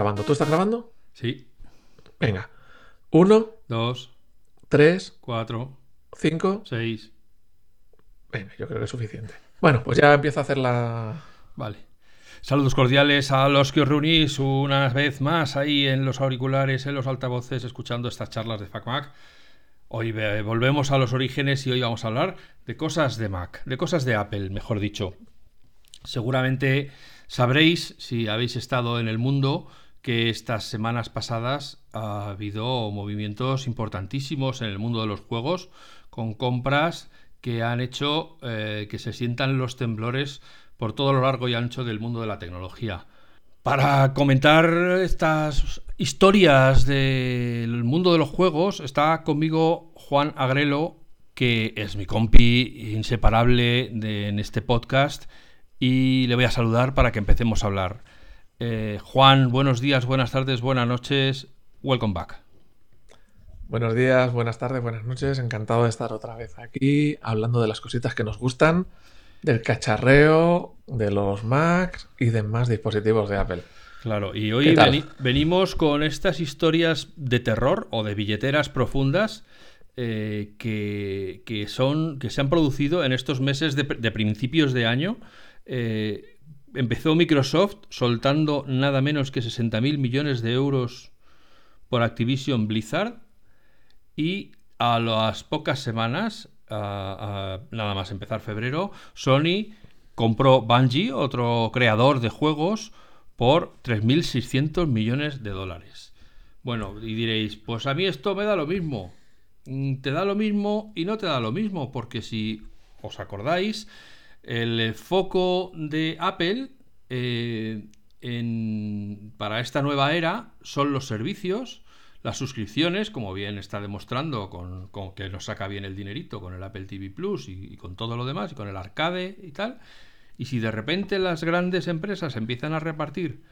grabando. ¿Tú estás grabando? Sí. Venga. Uno, Dos, tres, cuatro, cinco. seis. Venga, yo creo que es suficiente. Bueno, pues ya empiezo a hacer la. Vale. Saludos cordiales a los que os reunís una vez más ahí en los auriculares, en los altavoces, escuchando estas charlas de FacMac. Hoy ve- volvemos a los orígenes y hoy vamos a hablar de cosas de Mac, de cosas de Apple, mejor dicho. Seguramente sabréis, si habéis estado en el mundo, que estas semanas pasadas ha habido movimientos importantísimos en el mundo de los juegos, con compras que han hecho eh, que se sientan los temblores por todo lo largo y ancho del mundo de la tecnología. Para comentar estas historias del mundo de los juegos está conmigo Juan Agrelo, que es mi compi inseparable en este podcast, y le voy a saludar para que empecemos a hablar. Eh, Juan, buenos días, buenas tardes, buenas noches. Welcome back. Buenos días, buenas tardes, buenas noches. Encantado de estar otra vez aquí hablando de las cositas que nos gustan, del cacharreo, de los Macs y demás dispositivos de Apple. Claro, y ¿Qué hoy veni- venimos con estas historias de terror o de billeteras profundas eh, que, que son que se han producido en estos meses de, de principios de año. Eh, empezó Microsoft soltando nada menos que 60.000 millones de euros por Activision Blizzard y a las pocas semanas, nada más empezar febrero, Sony compró Bungie, otro creador de juegos, por 3.600 millones de dólares. Bueno, y diréis, pues a mí esto me da lo mismo. Mm, Te da lo mismo y no te da lo mismo, porque si os acordáis, el eh, foco de Apple eh, en- para esta nueva era son los servicios, las suscripciones, como bien está demostrando con, que nos saca bien el dinerito con el Apple TV Plus y con todo lo demás, y con el arcade y tal. Y si de repente las grandes empresas empiezan a repartir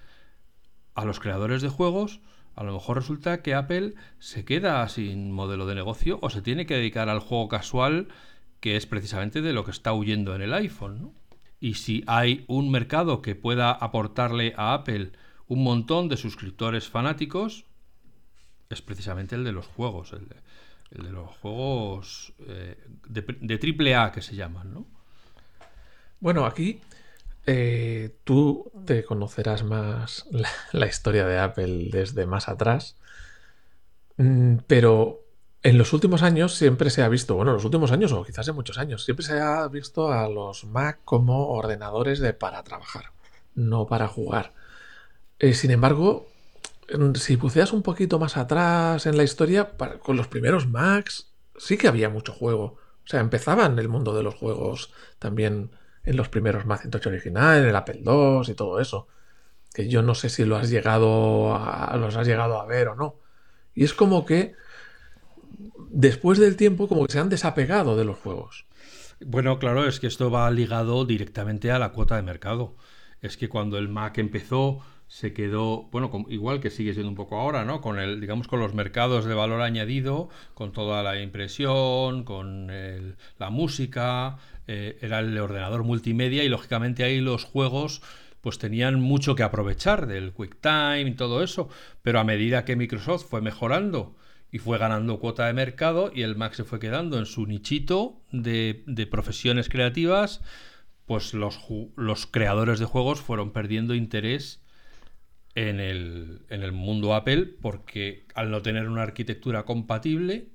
a los creadores de juegos, a lo mejor resulta que Apple se queda sin modelo de negocio o se tiene que dedicar al juego casual, que es precisamente de lo que está huyendo en el iPhone. ¿no? Y si hay un mercado que pueda aportarle a Apple un montón de suscriptores fanáticos, es precisamente el de los juegos, el de, los juegos eh, de, triple A que se llaman, ¿no? Bueno, aquí eh, tú te conocerás más la, la historia de Apple desde más atrás, Mm, pero en los últimos años siempre se ha visto, bueno, en los últimos años o quizás en muchos años, siempre se ha visto a los Mac como ordenadores de para trabajar, no para jugar. Eh, sin embargo, si buceas un poquito más atrás en la historia, con los primeros Macs sí que había mucho juego. O sea, empezaban el mundo de los juegos también en los primeros Macintosh original, en el Apple II y todo eso. Que yo no sé si lo has llegado a, los has llegado a ver o no. Y es como que después del tiempo como que se han desapegado de los juegos. Bueno, claro, es que esto va ligado directamente a la cuota de mercado. Es que cuando el Mac empezó, se quedó, bueno, igual que sigue siendo un poco ahora, ¿no? Con el, digamos, con los mercados de valor añadido, con toda la impresión, con el- la música, eh, era el ordenador multimedia y lógicamente ahí los juegos pues tenían mucho que aprovechar del QuickTime y todo eso, pero a medida que Microsoft fue mejorando y fue ganando cuota de mercado y el Mac se fue quedando en su nichito de, de profesiones creativas, pues los, los creadores de juegos fueron perdiendo interés en el, en el mundo Apple porque al no tener una arquitectura compatible,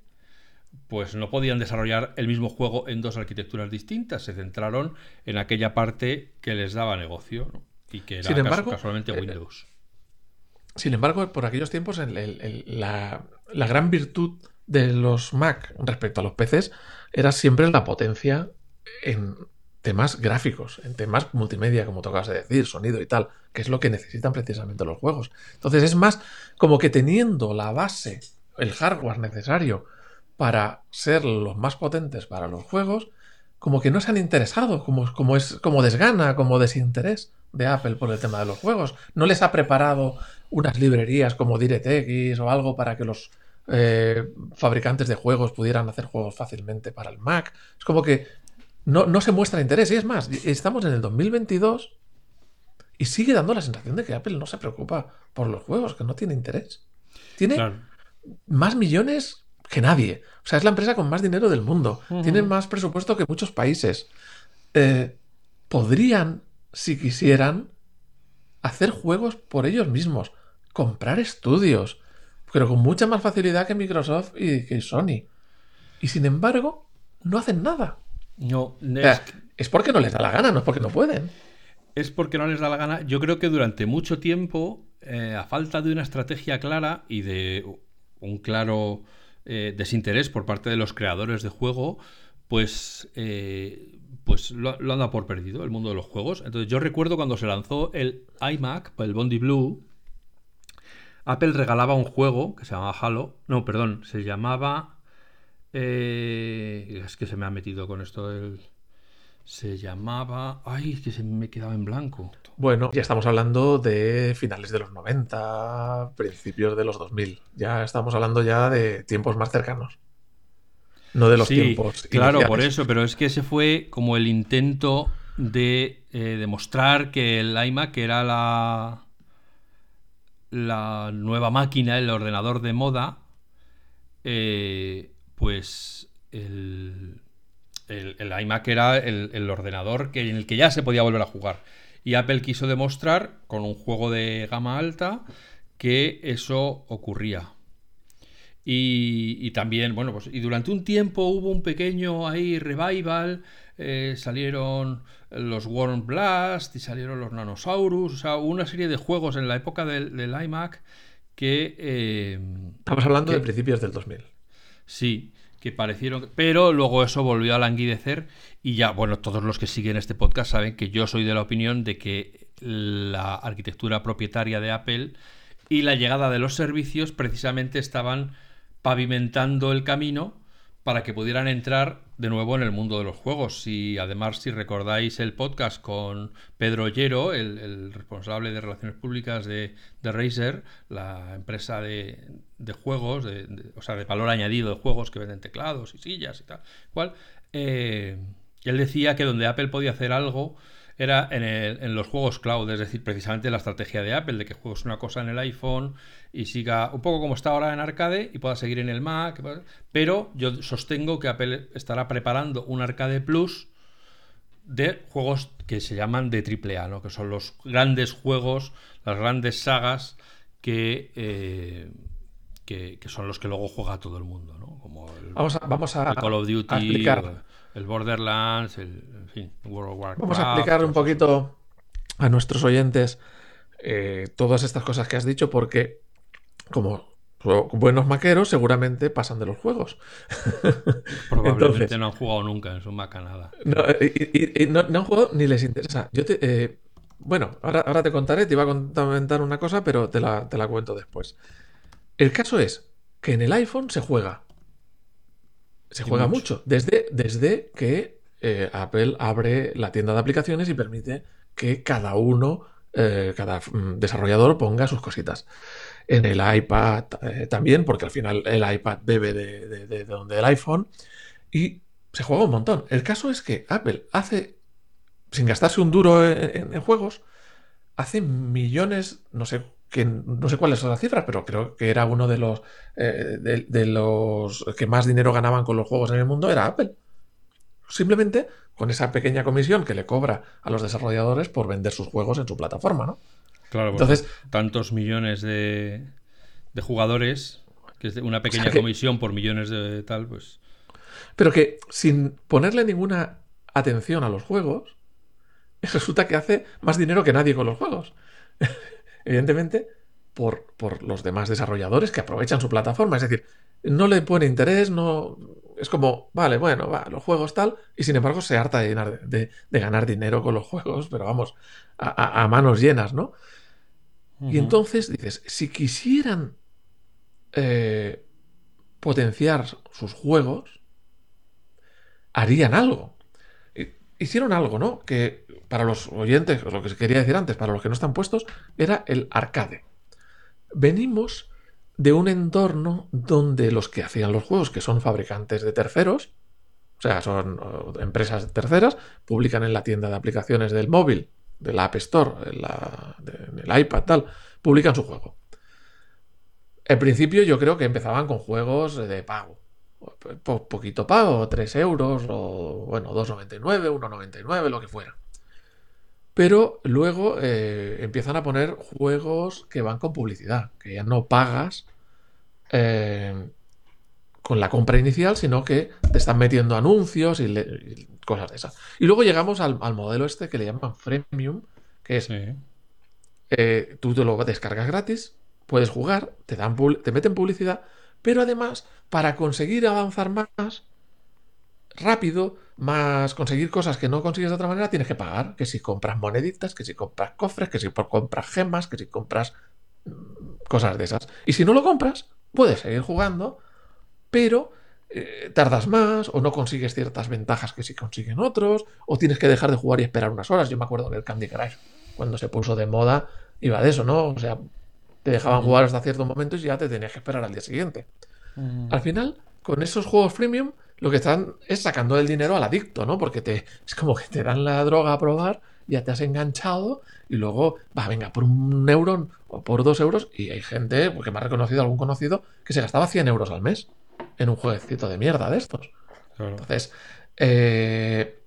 pues no podían desarrollar el mismo juego en dos arquitecturas distintas. Se centraron en aquella parte que les daba negocio ¿no? y que era Sin embargo, casualmente eh, Windows. Sin embargo, por aquellos tiempos, la gran virtud de los Mac respecto a los PCs era siempre la potencia en temas gráficos, en temas multimedia, como tocabas de decir, sonido y tal, que es lo que necesitan precisamente los juegos. Entonces es más como que teniendo la base, el hardware necesario para ser los más potentes para los juegos, como que no se han interesado, como, como es como desgana, como desinterés de Apple por el tema de los juegos. No les ha preparado unas librerías como DirectX o algo para que los eh, fabricantes de juegos pudieran hacer juegos fácilmente para el Mac. Es como que no, no se muestra interés. Y es más, estamos en el 2022 Y sigue dando la sensación de que Apple no se preocupa por los juegos, que no tiene interés. Tiene más millones que nadie. O sea, es la empresa con más dinero del mundo. Tiene más presupuesto que muchos países. Eh, podrían, si quisieran, hacer juegos por ellos mismos, comprar estudios, pero con mucha más facilidad que Microsoft y que Sony. Y sin embargo, no hacen nada. No, es porque no les da la gana, no es porque no pueden. Es porque no les da la gana. Yo creo que durante mucho tiempo, eh, a falta de una estrategia clara y de un claro eh, desinterés por parte de los creadores de juego, pues, eh, pues lo, lo, han dado por perdido el mundo de los juegos. Entonces yo recuerdo cuando se lanzó el iMac, el Bondi Blue, Apple regalaba un juego que se llamaba Halo. No, perdón, se llamaba... es que se me ha metido con esto el... Se llamaba. Ay, es que se me quedaba en blanco. Bueno, ya estamos hablando de finales de los 90, principios de los 2000. Ya estamos hablando ya de tiempos más cercanos. No de los tiempos. Claro, por eso, pero es que ese fue como el intento de eh, demostrar que el iMac era la. la nueva máquina, el ordenador de moda. Eh, pues el el, iMac era el, ordenador que, en el que ya se podía volver a jugar. Y Apple quiso demostrar con un juego de gama alta que eso ocurría. Y, también, bueno, pues y durante un tiempo hubo un pequeño ahí revival, eh, salieron los Worm Blast y salieron los Nanosaurus, o sea, hubo una serie de juegos en la época del, iMac que... Eh, Estamos hablando de principios del 2000. Sí, que parecieron, pero luego eso volvió a languidecer y ya, bueno, todos los que siguen este podcast saben que yo soy de la opinión de que la arquitectura propietaria de Apple y la llegada de los servicios precisamente estaban pavimentando el camino para que pudieran entrar de nuevo en el mundo de los juegos. Y además, si recordáis el podcast con Pedro Ollero, el, responsable de Relaciones Públicas de, de Razer, la empresa de, juegos, de, o sea, de valor añadido de juegos que venden teclados y sillas y tal, cual, eh, él decía que donde Apple podía hacer algo era en, los juegos cloud, es decir, precisamente la estrategia de Apple, de que juegues una cosa en el iPhone y siga un poco como está ahora en arcade y pueda seguir en el Mac, pero yo sostengo que Apple estará preparando un arcade plus de juegos que se llaman de AAA, ¿no? que son los grandes juegos, las grandes sagas que, eh, que, son los que luego juega todo el mundo, ¿no? como el, vamos a, Call of Duty, el Borderlands, el, en fin, World of Warcraft. Vamos a explicar un poquito a nuestros oyentes eh, todas estas cosas que has dicho, porque como buenos maqueros seguramente pasan de los juegos. Probablemente no han jugado nunca en su maca nada. No, y, no, han jugado ni les interesa. Yo te, eh, bueno, ahora, ahora, te contaré, te iba a comentar una cosa, pero te la, te la cuento después. El caso es que en el iPhone se juega. Se juega mucho. Desde, desde que eh, Apple abre la tienda de aplicaciones y permite que cada uno, eh, cada mm, desarrollador ponga sus cositas. En el iPad eh, también, porque al final el iPad bebe de, donde el iPhone. Y se juega un montón. El caso es que Apple hace, sin gastarse un duro en juegos, hace millones, no sé que no sé cuáles son las cifras, pero creo que era uno de los, eh, de, los que más dinero ganaban con los juegos en el mundo, era Apple. Simplemente con esa pequeña comisión que le cobra a los desarrolladores por vender sus juegos en su plataforma, ¿no? Claro, entonces tantos millones de, de jugadores, que es una pequeña comisión por millones de tal, pues. Pero que sin ponerle ninguna atención a los juegos, resulta que hace más dinero que nadie con los juegos evidentemente, por, por, los demás desarrolladores que aprovechan su plataforma. Es decir, no le pone interés, no. Es como, vale, bueno, va, los juegos tal, y sin embargo se harta de, de, ganar dinero con los juegos, pero vamos, a, manos llenas, ¿no? Y entonces dices, si quisieran eh, potenciar sus juegos, harían algo. Hicieron algo, ¿no? Que para los oyentes, lo que quería decir antes, para los que no están puestos, era el arcade. Venimos de un entorno donde los que hacían los juegos, que son fabricantes de terceros, o sea, son empresas terceras, publican en la tienda de aplicaciones del móvil del App Store, en, la, en el iPad, tal, publican su juego. Al principio yo creo que empezaban con juegos de pago. Po- poquito pago, 3 euros, o bueno, 2,99, 1,99, lo que fuera. Pero luego eh, empiezan a poner juegos que van con publicidad, que ya no pagas eh, con la compra inicial, sino que te están metiendo anuncios y, le- y cosas de esas. Y luego llegamos al, al modelo este que le llaman freemium, que es Sí. eh, tú te lo descargas gratis, puedes jugar, te, dan te meten publicidad, pero además, para conseguir avanzar más rápido, más conseguir cosas que no consigues de otra manera, tienes que pagar. Que si compras moneditas, que si compras cofres, que si compras gemas, que si compras mm, cosas de esas. Y si no lo compras, puedes seguir jugando, pero eh, tardas más o no consigues ciertas ventajas que sí consiguen otros, o tienes que dejar de jugar y esperar unas horas. Yo me acuerdo que el Candy Crush, cuando se puso de moda, iba de eso, ¿no? O sea, te dejaban jugar hasta ciertos momentos y ya te tenías que esperar al día siguiente. Al final, con esos juegos freemium, lo que están es sacando el dinero al adicto, ¿no? Porque te, es como que te dan la droga a probar, ya te has enganchado y luego, va, venga, por un euro o por dos euros. Y hay gente, porque me ha reconocido algún conocido, que se gastaba 100 euros al mes en un jueguecito de mierda de estos. Claro. Entonces, eh,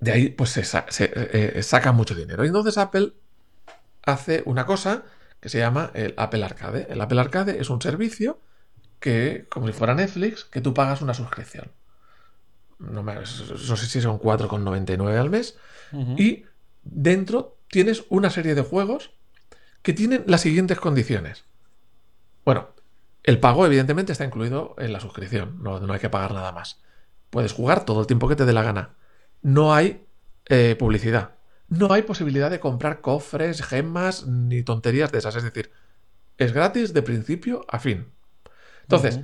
de ahí pues se, sa- se, eh, eh, saca mucho dinero. Y entonces Apple hace una cosa que se llama el Apple Arcade. El Apple Arcade es un servicio que, como si fuera Netflix, que tú pagas una suscripción. No, me- no sé si son 4,99 al mes. Y dentro tienes una serie de juegos que tienen las siguientes condiciones. Bueno, el pago evidentemente está incluido en la suscripción, no, no hay que pagar nada más. Puedes jugar todo el tiempo que te dé la gana. No hay eh, publicidad. No hay posibilidad de comprar cofres, gemas ni tonterías de esas. Es decir, es gratis de principio a fin. Entonces,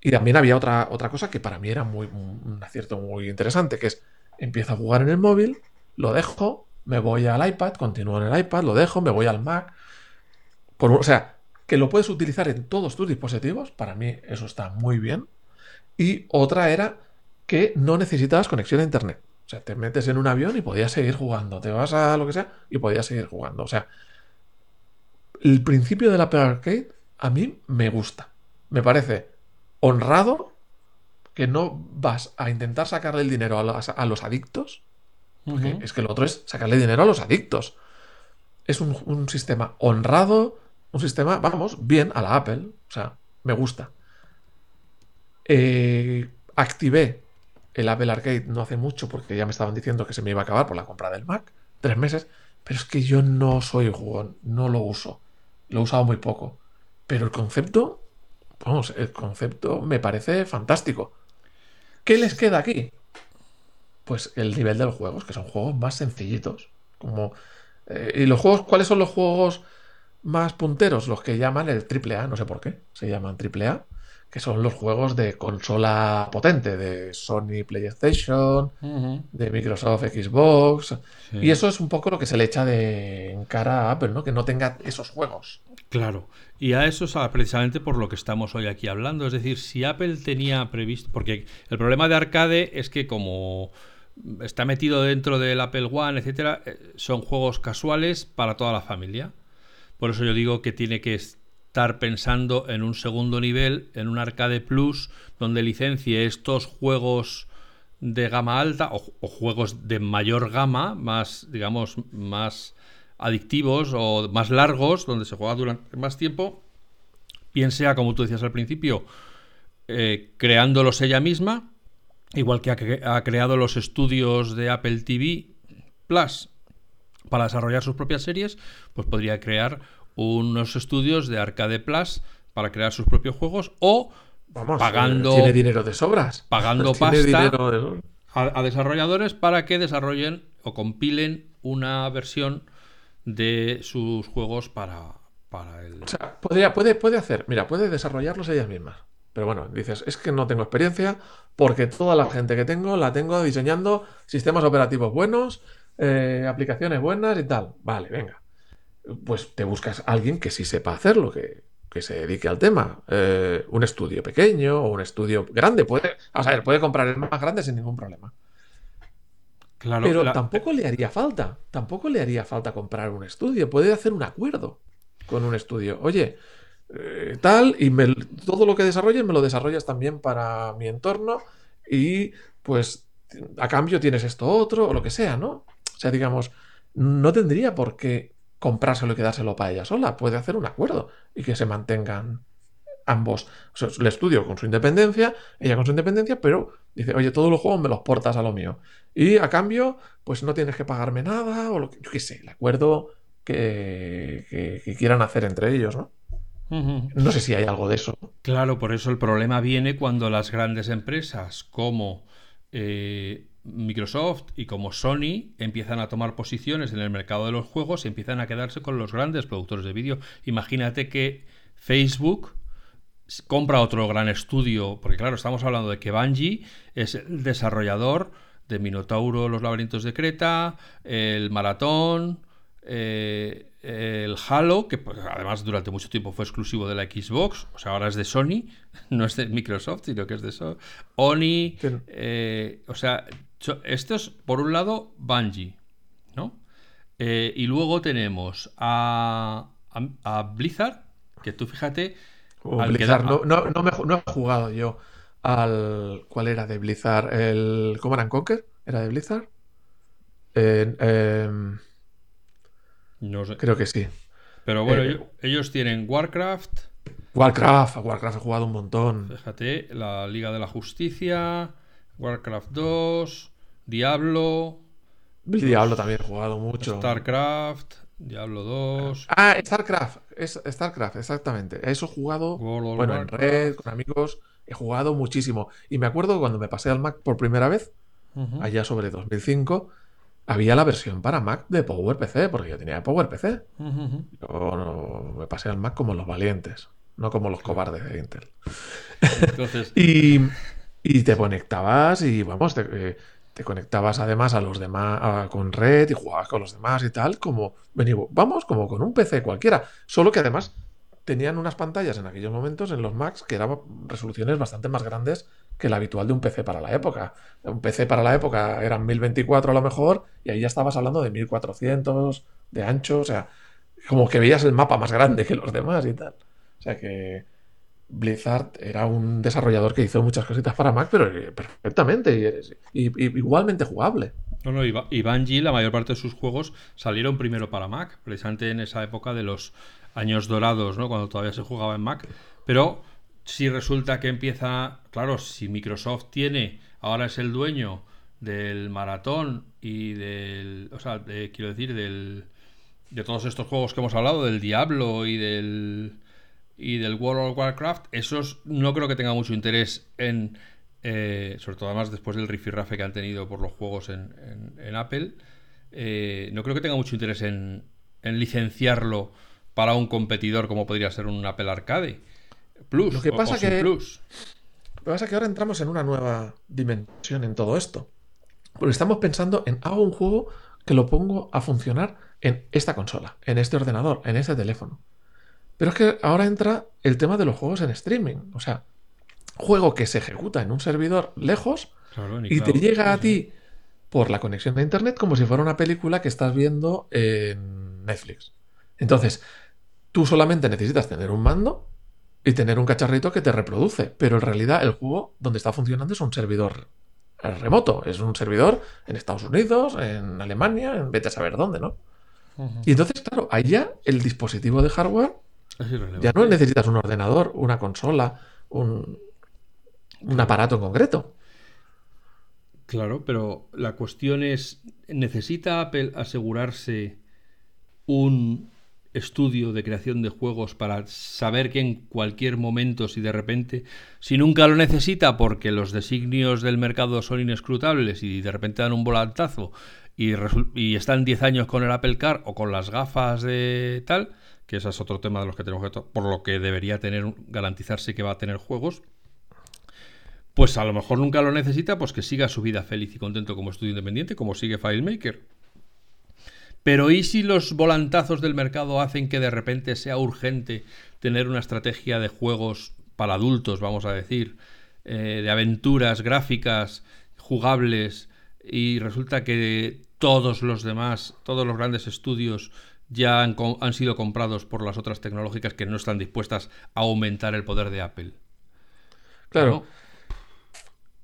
y también había otra, otra cosa que para mí era muy, un acierto muy interesante, que es, empiezo a jugar en el móvil, lo dejo, me voy al iPad, continúo en el iPad, lo dejo, me voy al Mac. Por o sea, que lo puedes utilizar en todos tus dispositivos, para mí eso está muy bien. Y otra era que no necesitabas conexión a Internet. O sea, te metes en un avión y podías seguir jugando. Te vas a lo que sea y podías seguir jugando. O sea, el principio del Apple Arcade a mí me gusta. Me parece honrado que no vas a intentar sacarle el dinero a los, a los adictos, porque es que lo otro es sacarle dinero a los adictos. Es un, un sistema honrado, un sistema, vamos, bien a la Apple. O sea, me gusta. Eh, activé el Apple Arcade no hace mucho porque ya me estaban diciendo que se me iba a acabar por la compra del Mac. Tres meses. Pero es que yo no soy jugón, no lo uso. Lo he usado muy poco. Pero el concepto, vamos, el concepto me parece fantástico. ¿Qué les queda aquí? Pues el nivel de los juegos, que son juegos más sencillitos. Como, eh, ¿Y los juegos, cuáles son los juegos más punteros? Los que llaman el AAA, no sé por qué, se llaman AAA, que son los juegos de consola potente, de Sony PlayStation, de Microsoft Xbox. Sí. Y eso es un poco lo que se le echa de en cara a Apple, ¿no? Que no tenga esos juegos. Claro, y a eso es precisamente por lo que estamos hoy aquí hablando. Es decir, si Apple tenía previsto. Porque el problema de Arcade es que, como está metido dentro del Apple One, etcétera, eh, son juegos casuales para toda la familia. Por eso yo digo que tiene que estar pensando en un segundo nivel, en un Arcade Plus, donde licencie estos juegos de gama alta o, juegos de mayor gama, más, digamos, más adictivos o más largos, donde se juega durante más tiempo, bien sea, como tú decías al principio, eh, creándolos ella misma, igual que ha creado los estudios de Apple TV Plus para desarrollar sus propias series, pues podría crear unos estudios de Arcade Plus para crear sus propios juegos o Vamos, Pagando- tiene dinero de sobras. pagando pasta. de a, a desarrolladores para que desarrollen o compilen una versión de sus juegos para, para el... O sea, podría, puede, puede hacer, mira, puede desarrollarlos ellas mismas. Pero bueno, dices, es que no tengo experiencia porque toda la gente que tengo la tengo diseñando sistemas operativos buenos, eh, aplicaciones buenas y tal. Vale, venga. Pues te buscas a alguien que sí sepa hacerlo, que, que se dedique al tema. Eh, un estudio pequeño o un estudio grande. Puede, a ver, puede comprar el más grande sin ningún problema. Claro, pero tampoco le haría falta, tampoco le haría falta comprar un estudio. Puede hacer un acuerdo con un estudio. Oye, eh, tal, y todo lo que desarrolles me lo desarrollas también para mi entorno y pues a cambio tienes esto otro o lo que sea, ¿no? O sea, digamos, no tendría por qué comprárselo y quedárselo para ella sola. Puede hacer un acuerdo y que se mantengan ambos. O sea, el estudio con su independencia, ella con su independencia, pero dice, oye, todos los juegos me los portas a lo mío. Y a cambio, pues no tienes que pagarme nada, o lo que, yo qué sé, el acuerdo que, quieran hacer entre ellos, ¿no? No sé si hay algo de eso. Claro, por eso el problema viene cuando las grandes empresas como eh, Microsoft y como Sony empiezan a tomar posiciones en el mercado de los juegos y empiezan a quedarse con los grandes productores de vídeo. Imagínate que Facebook compra otro gran estudio, porque claro, estamos hablando de que Bungie es el desarrollador de Minotauro, Los laberintos de Creta, el Maratón, eh, el Halo, que pues, además durante mucho tiempo fue exclusivo de la Xbox, o sea, ahora es de Sony, no es de Microsoft, sino que es de Sony. Oni, eh, o sea, esto es por un lado Bungie, ¿no? Eh, y luego tenemos a, a Blizzard, que tú fíjate Blizzard, no, no, me, no, he jugado yo al. ¿Cuál era de Blizzard? ¿El Command Conquer? ¿Era de Blizzard? Em, no sé. Creo que sí. Pero bueno, eh, ellos tienen Warcraft. Warcraft, Warcraft he jugado un montón. Fíjate, la Liga de la Justicia, Warcraft 2, Diablo. Diablo también he jugado mucho. StarCraft, Diablo 2. Ah, StarCraft. Es StarCraft, exactamente. Eso he jugado. bueno, en red, con amigos. He jugado muchísimo. Y me acuerdo cuando me pasé al Mac por primera vez, allá sobre 2005, había la versión para Mac de PowerPC, porque yo tenía PowerPC. Yo me pasé al Mac como los valientes, no como los cobardes de Intel. Entonces... y, y, te conectabas y vamos, te, eh, conectabas además a los demás con red y jugabas con los demás y tal, como vamos, como con un PC cualquiera, solo que además tenían unas pantallas en aquellos momentos en los Macs que eran resoluciones bastante más grandes que la habitual de un PC para la época. Un PC para la época eran 1024 a lo mejor y ahí ya estabas hablando de 1400 de ancho, o sea, como que veías el mapa más grande que los demás y tal. O sea que Blizzard era un desarrollador que hizo muchas cositas para Mac, pero perfectamente y, igualmente jugable. No, no, y Bungie, la mayor parte de sus juegos salieron primero para Mac, precisamente en esa época de los años dorados, ¿no? Cuando todavía se jugaba en Mac. Pero si resulta que empieza, claro, si Microsoft tiene, ahora es el dueño del maratón y del, o sea, quiero decir, del, de todos estos juegos que hemos hablado, del Diablo y del y del World of Warcraft, esos no creo que tenga mucho interés en, eh, sobre todo además después del rifirrafe que han tenido por los juegos en, Apple, eh, no creo que tenga mucho interés en, licenciarlo para un competidor como podría ser un Apple Arcade Plus. Lo que pasa que Plus. Lo que pasa que ahora entramos en una nueva dimensión en todo esto. Porque estamos pensando en hago un juego que lo pongo a funcionar en esta consola, en este ordenador, en este teléfono. Pero es que ahora entra el tema de los juegos en streaming. O sea, juego que se ejecuta en un servidor lejos y te llega a ti por la conexión de internet como si fuera una película que estás viendo en Netflix. Entonces, tú solamente necesitas tener un mando y tener un cacharrito que te reproduce, pero en realidad el juego donde está funcionando es un servidor remoto, es un servidor en Estados Unidos, en Alemania, en vete a saber dónde, ¿no? Y entonces, claro, allá el dispositivo de hardware ya no necesitas un ordenador, una consola, un, un aparato en concreto. Claro, pero la cuestión es, ¿necesita Apple asegurarse un estudio de creación de juegos para saber que en cualquier momento, si de repente, si nunca lo necesita porque los designios del mercado son inescrutables y de repente dan un volantazo y, y están 10 años con el Apple Car o con las gafas de tal, que ese es otro tema de los que tenemos que por lo que debería tener garantizarse que va a tener juegos pues a lo mejor nunca lo necesita pues que siga su vida feliz y contento como estudio independiente como sigue FileMaker. Pero ¿y si los volantazos del mercado hacen que de repente sea urgente tener una estrategia de juegos para adultos, vamos a decir, eh, de aventuras gráficas, jugables, y resulta que todos los demás, todos los grandes estudios ya han, han, sido comprados por las otras tecnológicas que no están dispuestas a aumentar el poder de Apple. Claro.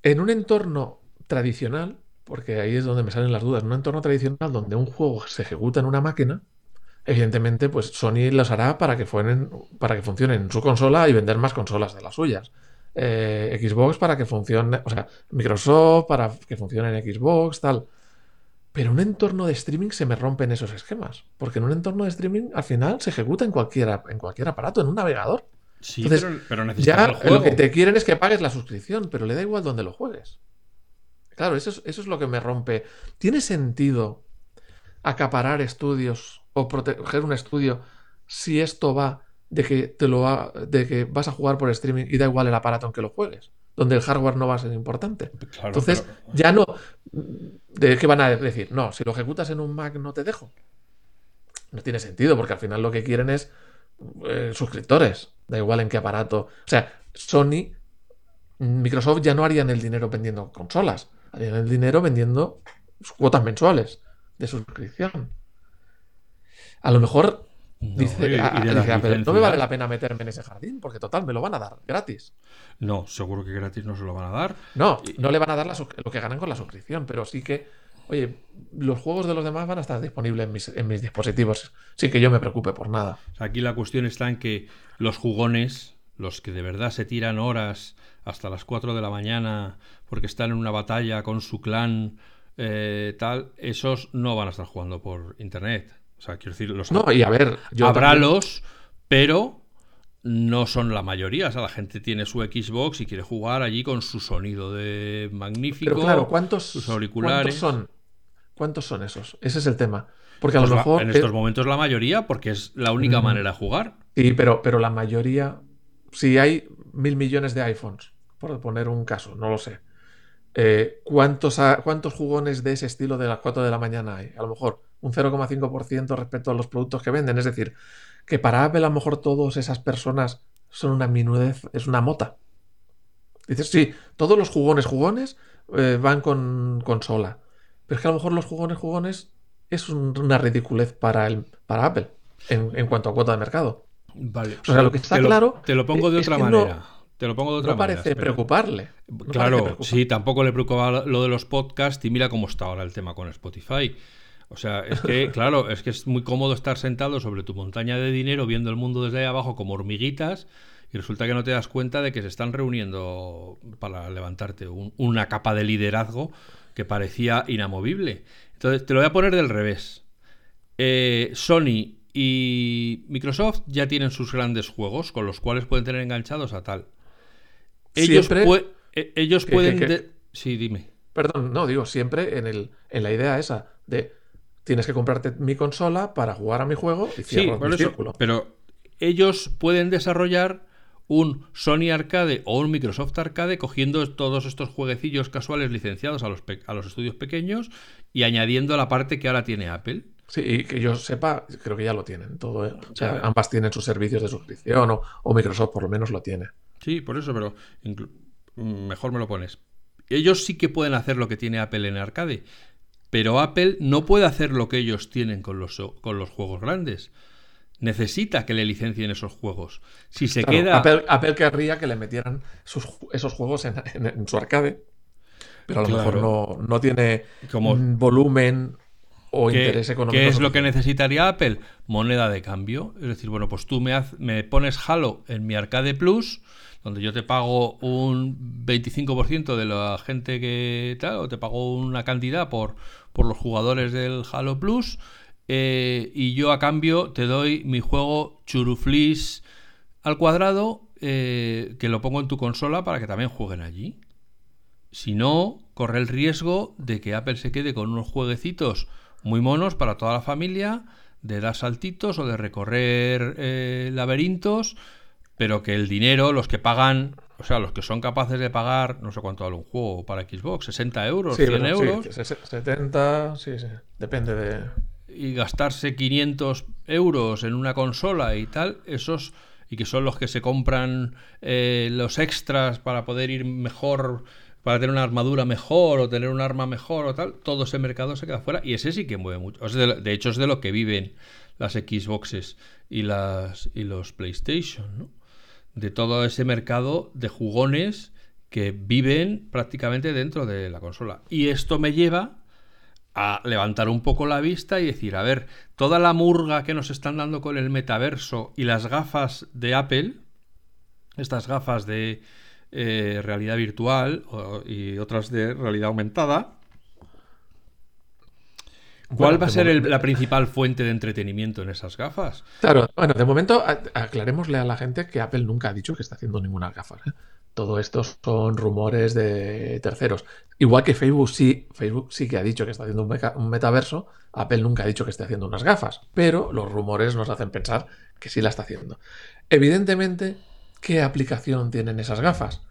En un entorno tradicional, porque ahí es donde me salen las dudas, en un entorno tradicional donde un juego se ejecuta en una máquina, evidentemente, pues Sony los hará para que, para que funcionen en su consola y vender más consolas de las suyas. Eh, Xbox para que funcione, o sea, Microsoft para que funcione en Xbox, tal. Pero en un entorno de streaming se me rompen esos esquemas. Porque en un entorno de streaming al final se ejecuta en cualquier, en cualquier aparato, en un navegador. Sí, pero, necesitas ya lo que te quieren es que pagues la suscripción, pero le da igual donde lo juegues. Claro, eso es, eso es lo que me rompe. ¿Tiene sentido acaparar estudios o proteger un estudio si esto va de que te lo de que vas a jugar por streaming y da igual el aparato en que lo juegues, donde el hardware no va a ser importante. Entonces, ya no de qué van a decir, no, si lo ejecutas en un Mac no te dejo. No tiene sentido porque al final lo que quieren es eh, suscriptores, da igual en qué aparato. O sea, Sony Microsoft ya no harían el dinero vendiendo consolas, harían el dinero vendiendo cuotas mensuales de suscripción. A lo mejor dice, no me vale la pena meterme en ese jardín, porque total, me lo van a dar gratis. No, seguro que gratis no se lo van a dar. No, no le van a dar lo que ganan con la suscripción, pero sí que, oye, los juegos de los demás van a estar disponibles en mis, en mis dispositivos, sin que yo me preocupe por nada. Aquí la cuestión está en que los jugones, los que de verdad se tiran horas hasta las 4 de la mañana porque están en una batalla con su clan eh, tal, esos no van a estar jugando por internet. O sea, quiero decir, los No, y a ver, yo habrá los, pero no son la mayoría. O sea, la gente tiene su Xbox y quiere jugar allí con su sonido de magnífico. Pero claro, ¿cuántos, sus auriculares? ¿cuántos son? ¿Cuántos son esos? Ese es el tema. Porque a lo pues mejor. En estos momentos la mayoría, porque es la única manera de jugar. Sí, pero, pero la mayoría. Si hay mil millones de iPhones, por poner un caso, no lo sé. Eh, ¿cuántos, ¿Cuántos jugones de ese estilo de las 4 de la mañana hay? A lo mejor un 0,5% respecto a los productos que venden. Es decir, que para Apple a lo mejor todas esas personas son una minudez, es una mota. Dices, sí, todos los jugones jugones eh, van con consola. Pero es que a lo mejor los jugones jugones es una ridiculez para, el, para Apple en, cuanto a cuota de mercado. Vale. O sea, lo que está claro. te lo pongo de otra manera. Te lo pongo de otra no parece preocuparle. claro, sí, tampoco le preocupa lo de los podcasts y mira cómo está ahora el tema con Spotify. O sea, es que, claro, es que es muy cómodo estar sentado sobre tu montaña de dinero viendo el mundo desde ahí abajo como hormiguitas y resulta que no te das cuenta de que se están reuniendo para levantarte una capa de liderazgo que parecía inamovible. Entonces, te lo voy a poner del revés. Eh, Sony y Microsoft ya tienen sus grandes juegos con los cuales pueden tener enganchados a tal. Ellos, e, ellos pueden... Sí, dime. Perdón, no, digo, siempre en, el, en la idea esa de tienes que comprarte mi consola para jugar a mi juego y cierro sí, círculo. Pero ellos pueden desarrollar un Sony Arcade o un Microsoft Arcade cogiendo todos estos jueguecillos casuales licenciados a los, a los estudios pequeños y añadiendo la parte que ahora tiene Apple. Sí, y que yo sepa, creo que ya lo tienen todo. ¿eh? O sea, ambas tienen sus servicios de suscripción o Microsoft por lo menos lo tiene. Sí, por eso, pero mejor me lo pones. Ellos sí que pueden hacer lo que tiene Apple en arcade, pero Apple no puede hacer lo que ellos tienen con los, con los juegos grandes. Necesita que le licencien esos juegos. Si se queda. Apple, querría que le metieran esos juegos en, su arcade, pero a lo mejor no, no tiene Como... volumen o interés económico. ¿Qué es lo que necesitaría Apple? Moneda de cambio. Es decir, bueno, pues tú me, me pones Halo en mi Arcade Plus donde yo te pago un 25% de la gente que tal, o te pago una cantidad por, por los jugadores del Halo Plus, eh, y yo a cambio te doy mi juego Churuflis al cuadrado, eh, que lo pongo en tu consola para que también jueguen allí. Si no, corre el riesgo de que Apple se quede con unos jueguecitos muy monos para toda la familia, de dar saltitos o de recorrer eh, laberintos pero que el dinero, los que pagan, o sea, los que son capaces de pagar, no sé cuánto vale un juego para Xbox, 60 euros, 100 euros. Sí, 70, sí, sí, depende de... Y gastarse 500 euros en una consola y tal, esos, y que son los que se compran eh, los extras para poder ir mejor para tener una armadura mejor o tener un arma mejor o tal, todo ese mercado se queda fuera y ese sí que mueve mucho. de, hecho, es de lo que viven las Xboxes y, las, y los PlayStation, ¿no? De todo ese mercado de jugones que viven prácticamente dentro de la consola. Y esto me lleva a levantar un poco la vista y decir, a ver, toda la murga que nos están dando con el metaverso y las gafas de Apple, estas gafas de eh, realidad virtual y otras de realidad aumentada, ¿Cuál va a ser la principal fuente de entretenimiento en esas gafas? Claro, bueno, de momento aclarémosle a la gente que Apple nunca ha dicho que está haciendo ninguna gafas. ¿eh? Todo esto son rumores de terceros. Igual que Facebook sí, Facebook sí que ha dicho que está haciendo un, metaverso, Apple nunca ha dicho que esté haciendo unas gafas, pero los rumores nos hacen pensar que sí la está haciendo. Evidentemente, ¿qué aplicación tienen esas gafas?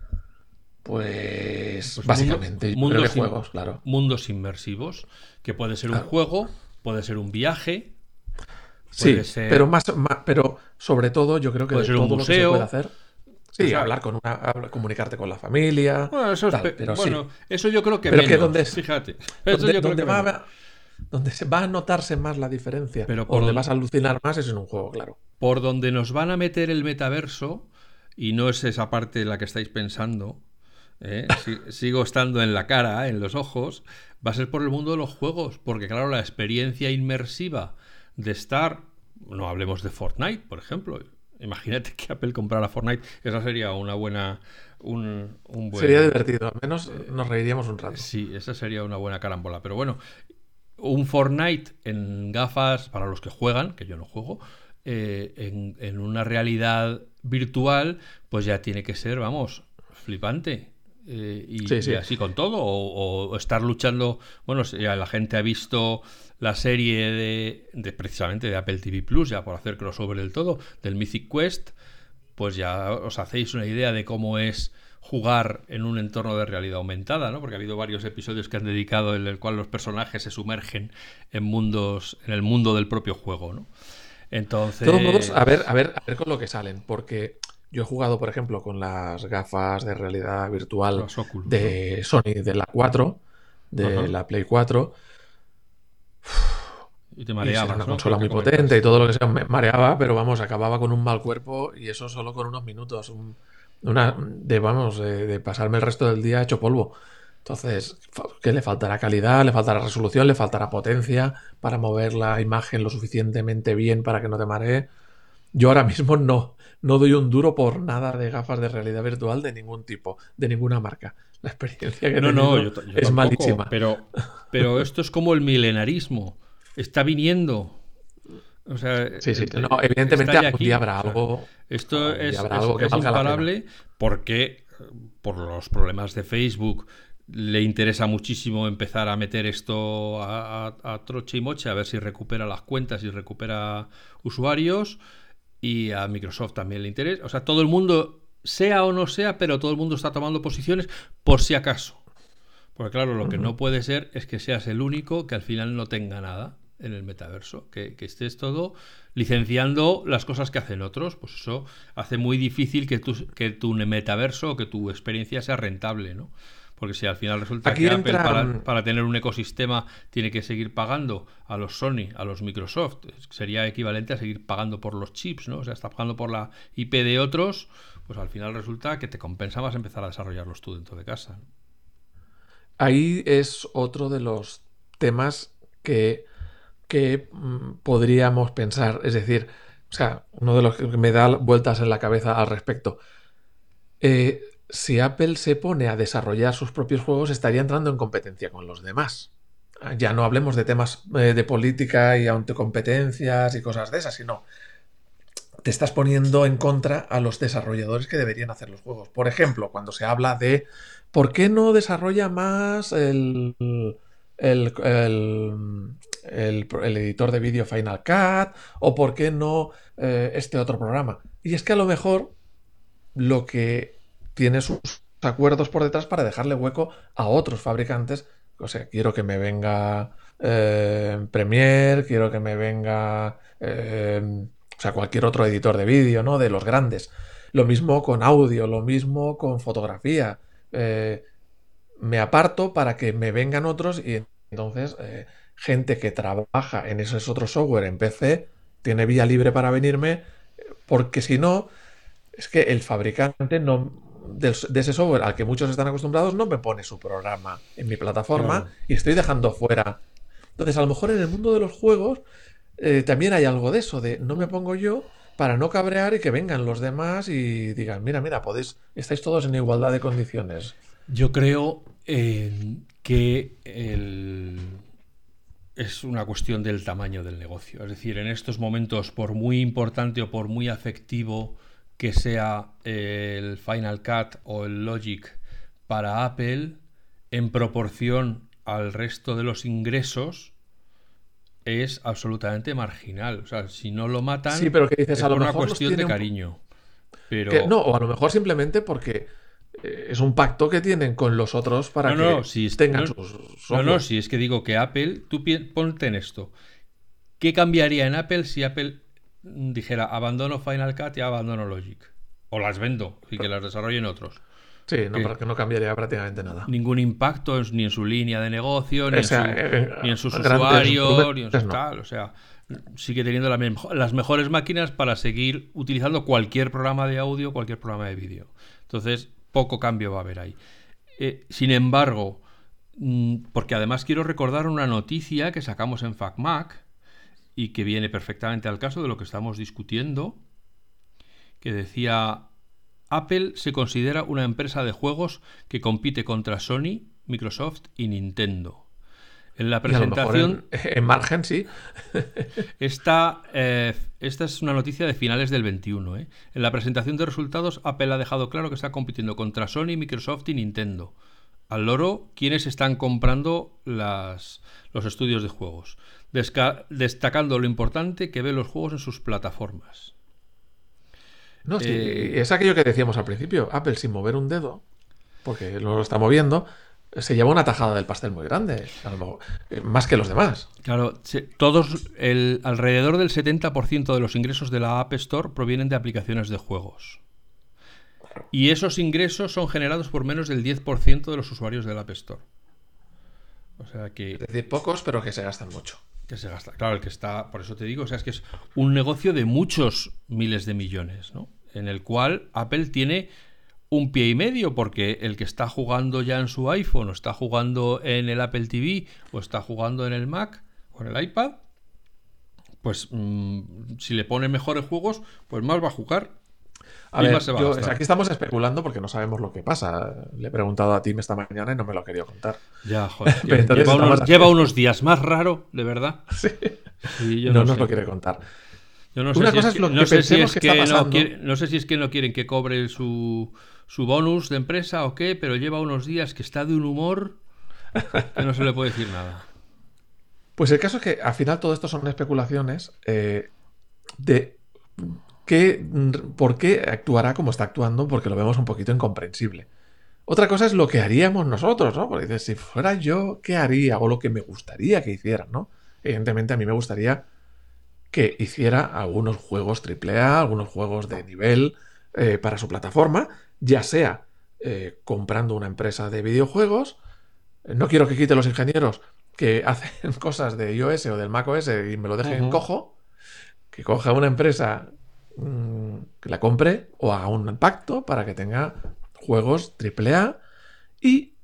Pues, pues básicamente mundos, juegos, claro. Mundos inmersivos, que puede ser un juego, puede ser un viaje. Sí, pero más, pero sobre todo yo creo que puede ser un museo, puede hacer Sí, hablar con una, comunicarte con la familia. Bueno, eso, pero bueno, eso yo creo que pero menos, que donde, fíjate. donde, va, donde se va a notarse más la diferencia, pero por donde vas a alucinar más es en un juego, claro. Por donde nos van a meter el metaverso, y no es esa parte en la que estáis pensando, ¿eh? sigo estando en la cara, en los ojos, va a ser por el mundo de los juegos, porque claro, la experiencia inmersiva de estar, no hablemos de Fortnite, por ejemplo, Imagínate que Apple comprara Fortnite. Esa sería una buena. Un, Sería divertido, al menos nos reiríamos un rato. Sí, esa sería una buena carambola. Pero bueno, un Fortnite en gafas para los que juegan, que yo no juego, eh, en, una realidad virtual, pues ya tiene que ser, vamos, flipante. Eh, y, así con todo, o, estar luchando. Bueno, ya la gente ha visto la serie de, precisamente de Apple TV Plus, ya por hacer crossover del todo, del Mythic Quest, pues ya os hacéis una idea de cómo es jugar en un entorno de realidad aumentada, ¿no? Porque ha habido varios episodios que han dedicado en el cual los personajes se sumergen en mundos, en el mundo del propio juego, ¿no? Entonces. De todos modos, a ver, a ver, a ver con lo que salen, porque yo he jugado, por ejemplo, con las gafas de realidad virtual de Sony, de la 4, de la Play 4 y te mareaba. una consola muy potente y todo lo que sea, me mareaba, pero vamos, acababa con un mal cuerpo y eso solo con unos minutos. una, de, vamos, de, pasarme el resto del día hecho polvo. Entonces, que le faltará calidad, le faltará resolución, le faltará potencia para mover la imagen lo suficientemente bien para que no te maree. Yo ahora mismo no, no doy un duro por nada de gafas de realidad virtual de ningún tipo, de ninguna marca. La experiencia que no, no, es malísima. Pero, pero esto es como el milenarismo. Está viniendo. O sea, sí, sí. No, evidentemente algún día habrá algo. Esto es, imparable porque por los problemas de Facebook le interesa muchísimo empezar a meter esto a, a, troche y moche, a ver si recupera las cuentas y recupera usuarios. Y a Microsoft también le interesa. O sea, todo el mundo sea o no sea, pero todo el mundo está tomando posiciones por si acaso. Porque claro, lo que no puede ser es que seas el único que al final no tenga nada en el metaverso, que, estés todo licenciando las cosas que hacen otros, pues eso hace muy difícil que tu, que tu metaverso o que tu experiencia sea rentable, ¿no? Porque si al final resulta que Apple para, tener un ecosistema tiene que seguir pagando a los Sony, a los Microsoft, sería equivalente a seguir pagando por los chips, ¿no? O sea, está pagando por la IP de otros, pues al final resulta que te compensa más empezar a desarrollarlos tú dentro de casa. Ahí es otro de los temas que, que mm, podríamos pensar. Es decir, o sea, uno de los que me da vueltas en la cabeza al respecto. Eh, si Apple se pone a desarrollar sus propios juegos, estaría entrando en competencia con los demás. Ya no hablemos de temas eh, de política y autocompetencias y cosas de esas, sino te estás poniendo en contra a los desarrolladores que deberían hacer los juegos. Por ejemplo, cuando se habla de por qué no desarrolla más el, el, editor de vídeo Final Cut o por qué no eh, este otro programa. Y es que a lo mejor lo que tiene sus acuerdos por detrás para dejarle hueco a otros fabricantes. O sea, quiero que me venga eh, Premiere, quiero que me venga eh, o sea, cualquier otro editor de vídeo, ¿no? De los grandes. Lo mismo con audio, lo mismo con fotografía. Eh, me aparto para que me vengan otros y entonces eh, gente que trabaja en esos otros software en PC tiene vía libre para venirme, porque si no, es que el fabricante no, de, ese software al que muchos están acostumbrados no me pone su programa en mi plataforma y estoy dejando fuera. Entonces, a lo mejor en el mundo de los juegos eh, también hay algo de eso, de no me pongo yo para no cabrear y que vengan los demás y digan, mira, mira, podéis, estáis todos en igualdad de condiciones. Yo creo eh, que es una cuestión del tamaño del negocio. Es decir, en estos momentos, por muy importante o por muy afectivo que sea el Final Cut o el Logic para Apple, en proporción al resto de los ingresos, es absolutamente marginal. O sea, si no lo matan, sí, pero dices, es a lo una cuestión de cariño. Pero... no, o a lo mejor simplemente porque eh, es un pacto que tienen con los otros para que si tengan sus No, no, si es que digo que Apple, tú ponte en esto. ¿Qué cambiaría en Apple si Apple dijera abandono Final Cut y abandono Logic? O las vendo y que las desarrollen otros. Sí, no, porque no cambiaría prácticamente nada. Ningún impacto ni en su línea de negocio, ni, en, sus usuarios, ni en su tal. O sea, sigue teniendo las mejores máquinas para seguir utilizando cualquier programa de audio, cualquier programa de vídeo. Entonces, poco cambio va a haber ahí. Eh, sin embargo, mm, porque además quiero recordar una noticia que sacamos en FacMac y que viene perfectamente al caso de lo que estamos discutiendo, que decía Apple se considera una empresa de juegos que compite contra Sony, Microsoft y Nintendo. En la presentación. En, margen, sí. esta, eh, esta es una noticia de finales del 21. ¿eh? En la presentación de resultados, Apple ha dejado claro que está compitiendo contra Sony, Microsoft y Nintendo. Al loro, quienes están comprando las, los estudios de juegos, destacando lo importante que ve los juegos en sus plataformas. No, eh, es aquello que decíamos al principio. Apple sin mover un dedo, porque no lo está moviendo, se lleva una tajada del pastel muy grande, eh, más que los demás. Claro, todos, el, alrededor del 70% de los ingresos de la App Store provienen de aplicaciones de juegos. Y esos ingresos son generados por menos del 10% de los usuarios de la App Store. O sea que. Es decir, pocos, pero que se gastan mucho. Se gasta. Claro, el que está. Por eso te digo, o sea, es que es un negocio de muchos miles de millones, ¿no? En el cual Apple tiene un pie y medio, porque el que está jugando ya en su iPhone, o está jugando en el Apple TV, o está jugando en el Mac, o en el iPad, pues mm, si le pone mejores juegos, pues más va a jugar. A ver, aquí estamos especulando porque no sabemos lo que pasa. Le he preguntado a Tim esta mañana y no me lo ha querido contar. Ya, joder. lleva, unos, días más raro, de verdad. Sí. no, nos lo quiere contar. Yo no sé si es que, no sé si es que no, no sé si es que no quieren que cobre su, su bonus de empresa o qué, pero lleva unos días que está de un humor que no se le puede decir nada. Pues el caso es que al final todo esto son especulaciones eh, de qué, por qué actuará como está actuando, porque lo vemos un poquito incomprensible. Otra cosa es lo que haríamos nosotros, ¿no? Porque dices, si fuera yo, ¿qué haría? O lo que me gustaría que hicieran, ¿no? Evidentemente a mí me gustaría que hiciera algunos juegos AAA, algunos juegos de nivel eh, para su plataforma, ya sea eh, comprando una empresa de videojuegos, no quiero que quite los ingenieros que hacen cosas de iOS o del macOS y me lo dejen cojo, que coja una empresa mm, que la compre o haga un pacto para que tenga juegos AAA y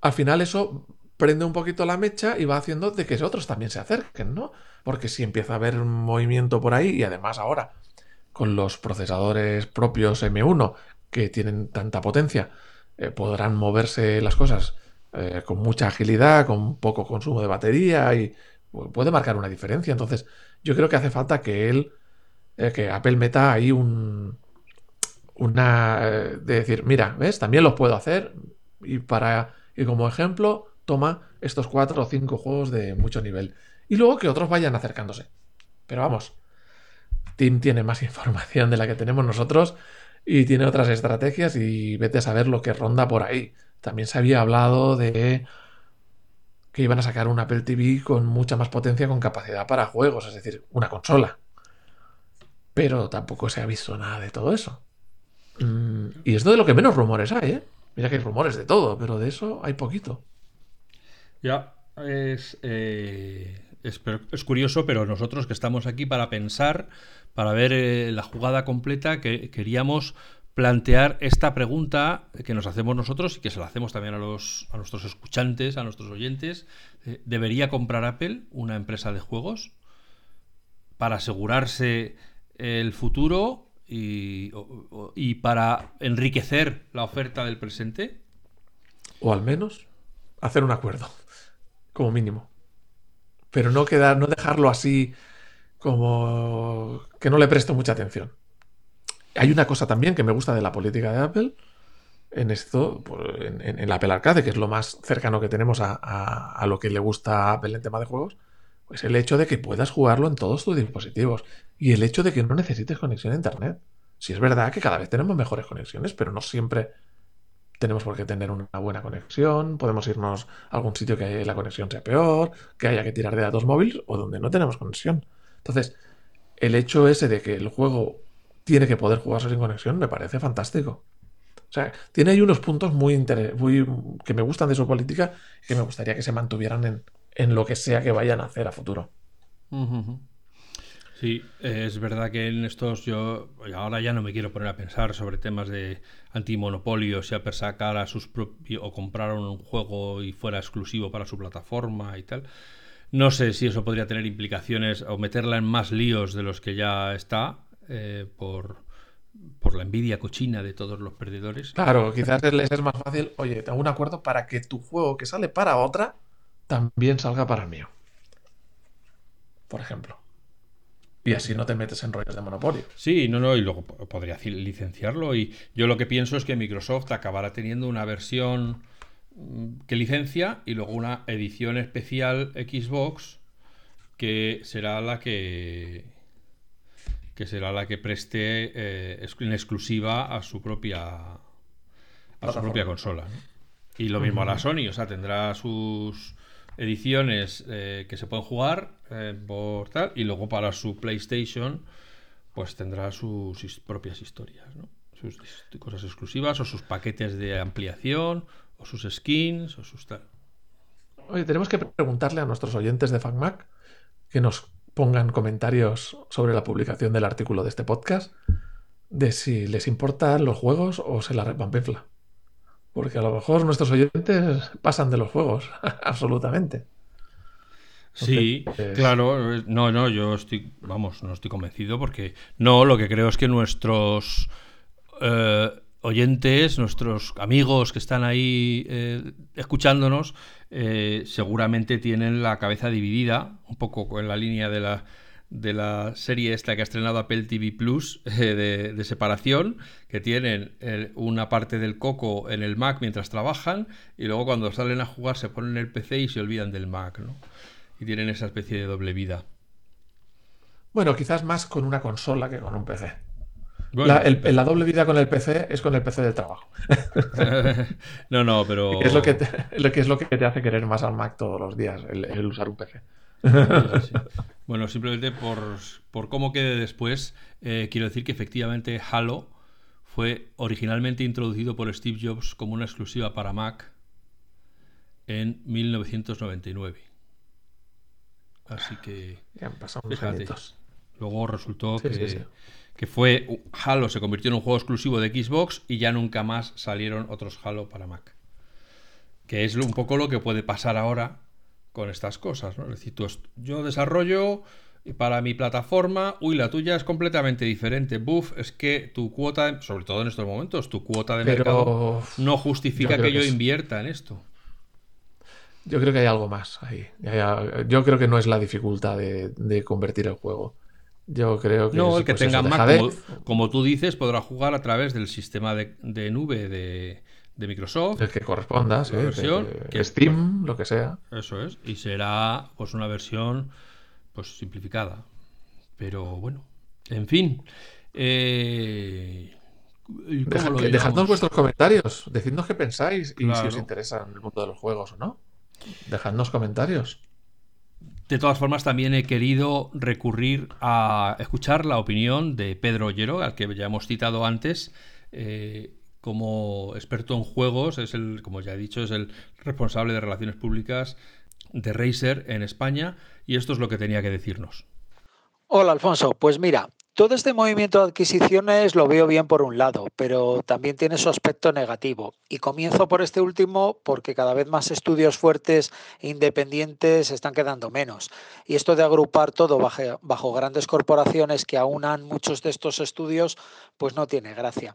al final eso prende un poquito la mecha y va haciendo de que otros también se acerquen, ¿no? Porque si empieza a haber movimiento por ahí y además ahora con los procesadores propios M1 que tienen tanta potencia, eh, podrán moverse las cosas eh, con mucha agilidad, con poco consumo de batería y puede marcar una diferencia. Entonces, yo creo que hace falta que él, eh, que Apple meta ahí un, una, de decir, mira, ¿ves? También los puedo hacer y para, y como ejemplo, toma estos cuatro o cinco juegos de mucho nivel. Y luego que otros vayan acercándose. Pero vamos, Tim tiene más información de la que tenemos nosotros y tiene otras estrategias y vete a saber lo que ronda por ahí. También se había hablado de que iban a sacar un Apple TV con mucha más potencia, con capacidad para juegos, es decir, una consola. Pero tampoco se ha visto nada de todo eso. Mm, y es de lo que menos rumores hay, ¿eh? Mira que hay rumores de todo, pero de eso hay poquito. Ya, es, eh, es, curioso, pero nosotros que estamos aquí para pensar, para ver eh, la jugada completa, que queríamos plantear esta pregunta que nos hacemos nosotros y que se la hacemos también a, los, a nuestros escuchantes, a nuestros oyentes. ¿Debería comprar Apple una empresa de juegos para asegurarse el futuro y, para enriquecer la oferta del presente? O al menos hacer un acuerdo, como mínimo. Pero no quedar, no dejarlo así como que no le presto mucha atención. Hay una cosa también que me gusta de la política de Apple en esto, en, en, el Apple Arcade, que es lo más cercano que tenemos a, lo que le gusta a Apple en tema de juegos, pues el hecho de que puedas jugarlo en todos tus dispositivos y el hecho de que no necesites conexión a Internet. Si es verdad que cada vez tenemos mejores conexiones, pero no siempre tenemos por qué tener una buena conexión, podemos irnos a algún sitio que la conexión sea peor, que haya que tirar de datos móviles o donde no tenemos conexión. Entonces, el hecho ese de que el juego tiene que poder jugarse sin conexión, me parece fantástico. O sea, tiene ahí unos puntos muy, muy que me gustan de su política y que me gustaría que se mantuvieran en, en lo que sea que vayan a hacer a futuro. Sí, es verdad que en estos yo ahora ya no me quiero poner a pensar sobre temas de antimonopolio, si Apple sacara sus propios o comprar un juego y fuera exclusivo para su plataforma y tal. No sé si eso podría tener implicaciones o meterla en más líos de los que ya está, eh, por, por la envidia cochina de todos los perdedores. Claro, quizás les es más fácil, oye, tengo un acuerdo para que tu juego que sale para otra también salga para el mío. Por ejemplo. Y así no te metes en rollos de monopolio. Sí, no, no, y luego podría licenciarlo. Y yo lo que pienso es que Microsoft acabará teniendo una versión mm, que licencia y luego una edición especial Xbox que será la que que será la que preste eh, en exclusiva a su propia a su propia consola. Y lo mismo a la Sony, o sea, tendrá sus ediciones eh, que se pueden jugar eh, por tal, y luego para su PlayStation, pues tendrá sus propias historias, ¿no? sus cosas exclusivas, o sus paquetes de ampliación, o sus skins, o sus tal. Oye, tenemos que preguntarle a nuestros oyentes de FacMac que nos pongan comentarios sobre la publicación del artículo de este podcast de si les importan los juegos o se la repampefla. Porque a lo mejor nuestros oyentes pasan de los juegos, absolutamente. Sí, claro, no, no, yo estoy, vamos, no estoy convencido porque no, lo que creo es que nuestros eh, oyentes, nuestros amigos que están ahí eh, escuchándonos, eh, seguramente tienen la cabeza dividida, un poco en la línea de la, de la serie esta que ha estrenado Apple TV Plus eh, de, separación, que tienen una parte del coco en el Mac mientras trabajan y luego cuando salen a jugar se ponen el PC y se olvidan del Mac, ¿no? Y tienen esa especie de doble vida. Bueno, quizás más con una consola que con un PC la, doble vida con el PC es con el PC del trabajo. no, no, pero. Es lo que, te, lo que es lo que te hace querer más al Mac todos los días, el, usar un PC. Bueno, simplemente por, cómo quede después, eh, quiero decir que efectivamente Halo fue originalmente introducido por Steve Jobs como una exclusiva para Mac en 1999. Así que. Ya han pasado unos. Luego resultó que que fue Halo se convirtió en un juego exclusivo de Xbox y ya nunca más salieron otros Halo para Mac. Que es un poco lo que puede pasar ahora con estas cosas, ¿no? Es decir, yo desarrollo para mi plataforma, uy, la tuya es completamente diferente. Buff, es que tu cuota, sobre todo en estos momentos, tu cuota de mercado no justifica que yo invierta en esto. Yo creo que hay algo más ahí. Yo creo que no es la dificultad de convertir el juego. Yo creo que. No, el que pues tenga Mac, como, tú dices, podrá jugar a través del sistema de, nube de, Microsoft. El que corresponda, sí. Versión, que, Steam, lo que sea. Eso es. Y será pues una versión pues simplificada. Pero bueno. En fin. Eh, dejadnos vuestros comentarios. Decidnos qué pensáis y si os interesa el mundo de los juegos o no. Dejadnos comentarios. De todas formas, también he querido recurrir a escuchar la opinión de Pedro Ollero, al que ya hemos citado antes, eh, como experto en juegos, es el, como ya he dicho, es el responsable de relaciones públicas de Razer en España y esto es lo que tenía que decirnos. Hola Alfonso, pues mira, todo este movimiento de adquisiciones lo veo bien por un lado, pero también tiene su aspecto negativo. Y comienzo por este último porque cada vez más estudios fuertes e independientes están quedando menos. Y esto de agrupar todo bajo grandes corporaciones que aunan muchos de estos estudios, pues no tiene gracia.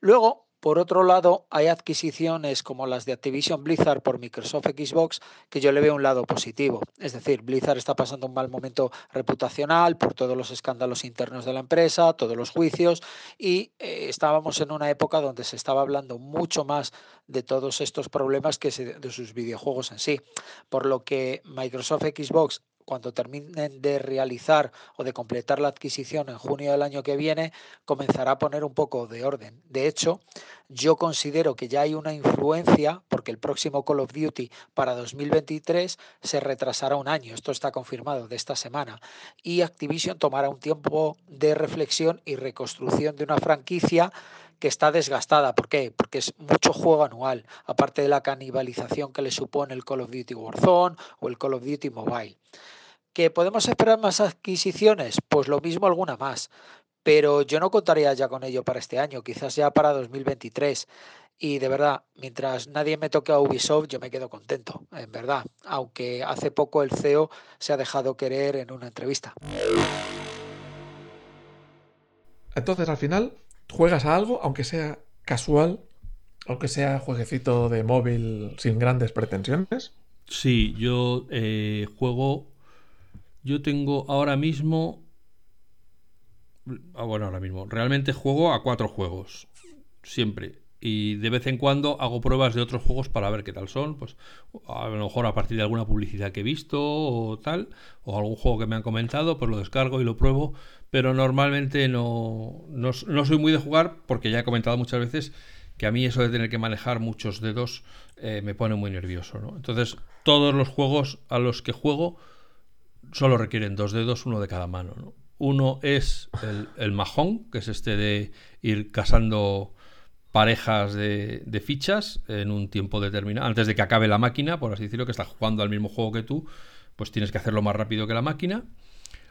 Luego, por otro lado, hay adquisiciones como las de Activision Blizzard por Microsoft Xbox que yo le veo un lado positivo. Es decir, Blizzard está pasando un mal momento reputacional por todos los escándalos internos de la empresa, todos los juicios y eh, estábamos en una época donde se estaba hablando mucho más de todos estos problemas que de sus videojuegos en sí. Por lo que Microsoft Xbox cuando terminen de realizar o de completar la adquisición en junio del año que viene, comenzará a poner un poco de orden. De hecho, yo considero que ya hay una influencia porque el próximo Call of Duty para 2023 se retrasará un año. Esto está confirmado de esta semana. Y Activision tomará un tiempo de reflexión y reconstrucción de una franquicia que está desgastada. ¿Por qué? Porque es mucho juego anual, aparte de la canibalización que le supone el Call of Duty Warzone o el Call of Duty Mobile. ¿Que podemos esperar más adquisiciones? Pues lo mismo alguna más. Pero yo no contaría ya con ello para este año, quizás ya para 2023. Y de verdad, mientras nadie me toque a Ubisoft, yo me quedo contento, en verdad. Aunque hace poco el CEO se ha dejado querer en una entrevista. Entonces, al final, juegas a algo, aunque sea casual, aunque sea jueguecito de móvil sin grandes pretensiones. Sí, yo eh, juego. Yo tengo ahora mismo. Ah, bueno, ahora mismo. Realmente juego a cuatro juegos. Siempre y de vez en cuando hago pruebas de otros juegos para ver qué tal son, pues a lo mejor a partir de alguna publicidad que he visto o tal, o algún juego que me han comentado, pues lo descargo y lo pruebo, pero normalmente no, no, soy muy de jugar porque ya he comentado muchas veces que a mí eso de tener que manejar muchos dedos eh, me pone muy nervioso, ¿no? Entonces todos los juegos a los que juego solo requieren dos dedos, uno de cada mano, ¿no? Uno es el, el majón, que es este de ir casando parejas de, fichas en un tiempo determinado, antes de que acabe la máquina, por así decirlo, que está jugando al mismo juego que tú, pues tienes que hacerlo más rápido que la máquina.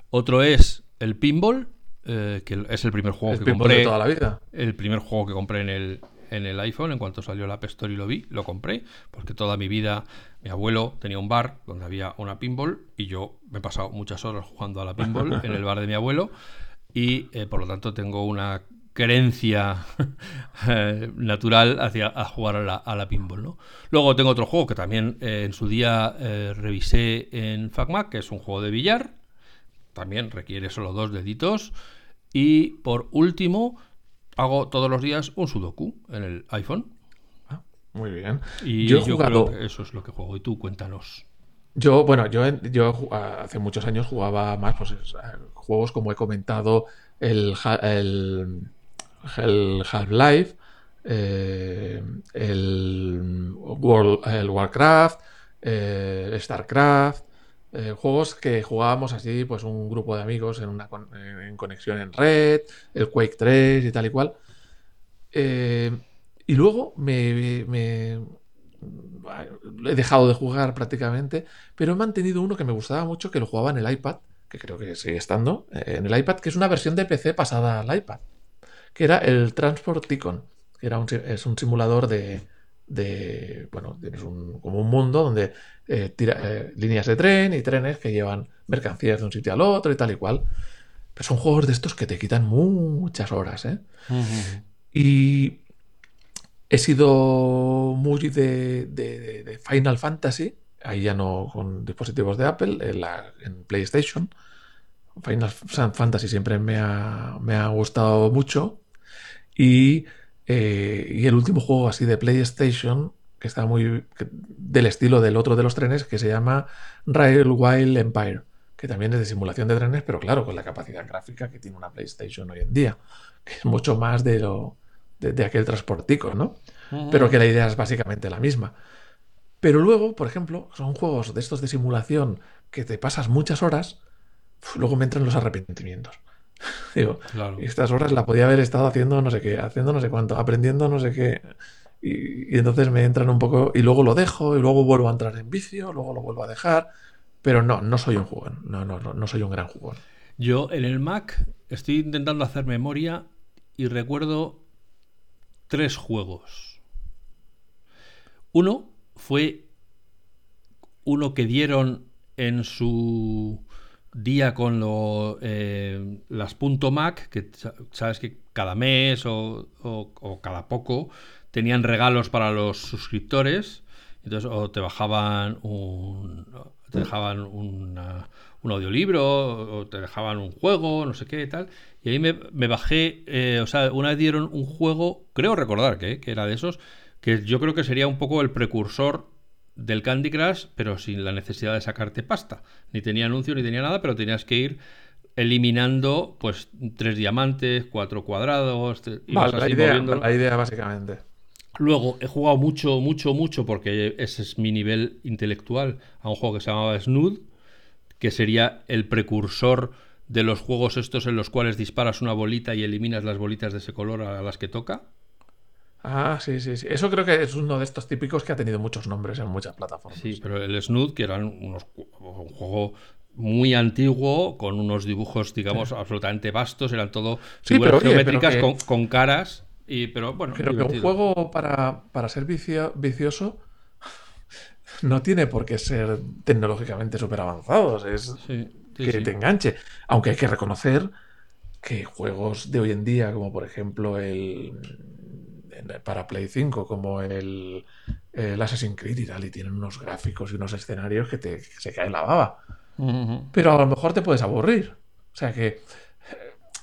Otro es el pinball, eh, que es el primer juego que compré. De toda la vida. El primer juego que compré en el, en el iPhone, en cuanto salió la App Store y lo vi, lo compré, porque toda mi vida mi abuelo tenía un bar donde había una pinball y yo me he pasado muchas horas jugando a la pinball en el bar de mi abuelo y eh, por lo tanto tengo una creencia eh, natural hacia a jugar a la, a la, pinball. ¿no? Luego tengo otro juego que también eh, en su día eh, revisé en FacMac, que es un juego de billar. También requiere solo dos deditos. Y por último, hago todos los días un Sudoku en el iPhone. Ah, muy bien. Y yo, creo que eso es lo que juego. Y tú cuéntanos. Yo, bueno, yo, yo hace muchos años jugaba más pues, juegos como he comentado, el, el el Half-Life, eh, el, el, Warcraft, eh, StarCraft, eh, juegos que jugábamos así, pues un grupo de amigos en, una en conexión en red, el Quake 3 y tal y cual. y luego me, me, he dejado de jugar prácticamente, pero he mantenido uno que me gustaba mucho, que lo jugaba en el iPad, que creo que sigue estando, en el iPad, que es una versión de PC pasada al iPad que era el Transport Ticon, que era un, es un simulador de, de bueno, tienes un, como un mundo donde eh, tira, eh, líneas de tren y trenes que llevan mercancías de un sitio al otro y tal y cual. Pero son juegos de estos que te quitan muchas horas, ¿eh? Y he sido muy de, de, Final Fantasy, ahí ya no con dispositivos de Apple, en, la, en PlayStation. Final Fantasy siempre me ha, me ha gustado mucho. Eh, y, el último juego así de PlayStation, que está muy del estilo del otro de los trenes, que se llama Railway Empire, que también es de simulación de trenes, pero claro, con la capacidad gráfica que tiene una PlayStation hoy en día, que es mucho más de, lo, de, aquel transportico, ¿no? Pero que la idea es básicamente la misma. Pero luego, por ejemplo, son juegos de estos de simulación que te pasas muchas horas, luego me entran los arrepentimientos. Digo, estas horas la podía haber estado haciendo no sé qué, haciendo no sé cuánto, aprendiendo no sé qué. Y, entonces me entran un poco, y luego lo dejo, y luego vuelvo a entrar en vicio, luego lo vuelvo a dejar. Pero no, no soy un jugón, no, no, no, no soy un gran jugón. Yo en el Mac estoy intentando hacer memoria y recuerdo tres juegos. Uno fue uno que dieron en su día con lo, eh, las .mac, que sabes que cada mes o, cada poco tenían regalos para los suscriptores. Entonces, o te bajaban un, te dejaban un audiolibro, o te dejaban un juego, no sé qué tal. Y ahí me, bajé, eh, o sea, una vez dieron un juego, creo recordar que, que era de esos, que yo creo que sería un poco el precursor del Candy Crush, pero sin la necesidad de sacarte pasta. Ni tenía anuncio ni tenía nada, pero tenías que ir eliminando pues tres diamantes, cuatro cuadrados. la, idea, la idea básicamente. Luego he jugado mucho, mucho, mucho, porque ese es mi nivel intelectual, a un juego que se llamaba Snood, que sería el precursor de los juegos estos en los cuales disparas una bolita y eliminas las bolitas de ese color a las que toca. Ah, sí, sí, sí. Eso creo que es uno de estos típicos que ha tenido muchos nombres en muchas plataformas. Sí, pero el Snood, que era un juego muy antiguo, con unos dibujos, digamos, absolutamente vastos, eran todo figuras geométricas con, caras. Y, pero bueno, pero que un juego para, para ser vicioso no tiene por qué ser tecnológicamente súper avanzados. Es que te enganche. Aunque hay que reconocer que juegos de hoy en día, como por ejemplo el para Play 5 como el, el, Assassin's Creed y tal, y tienen unos gráficos y unos escenarios que, te, se cae la baba. Pero a lo mejor te puedes aburrir. O sea que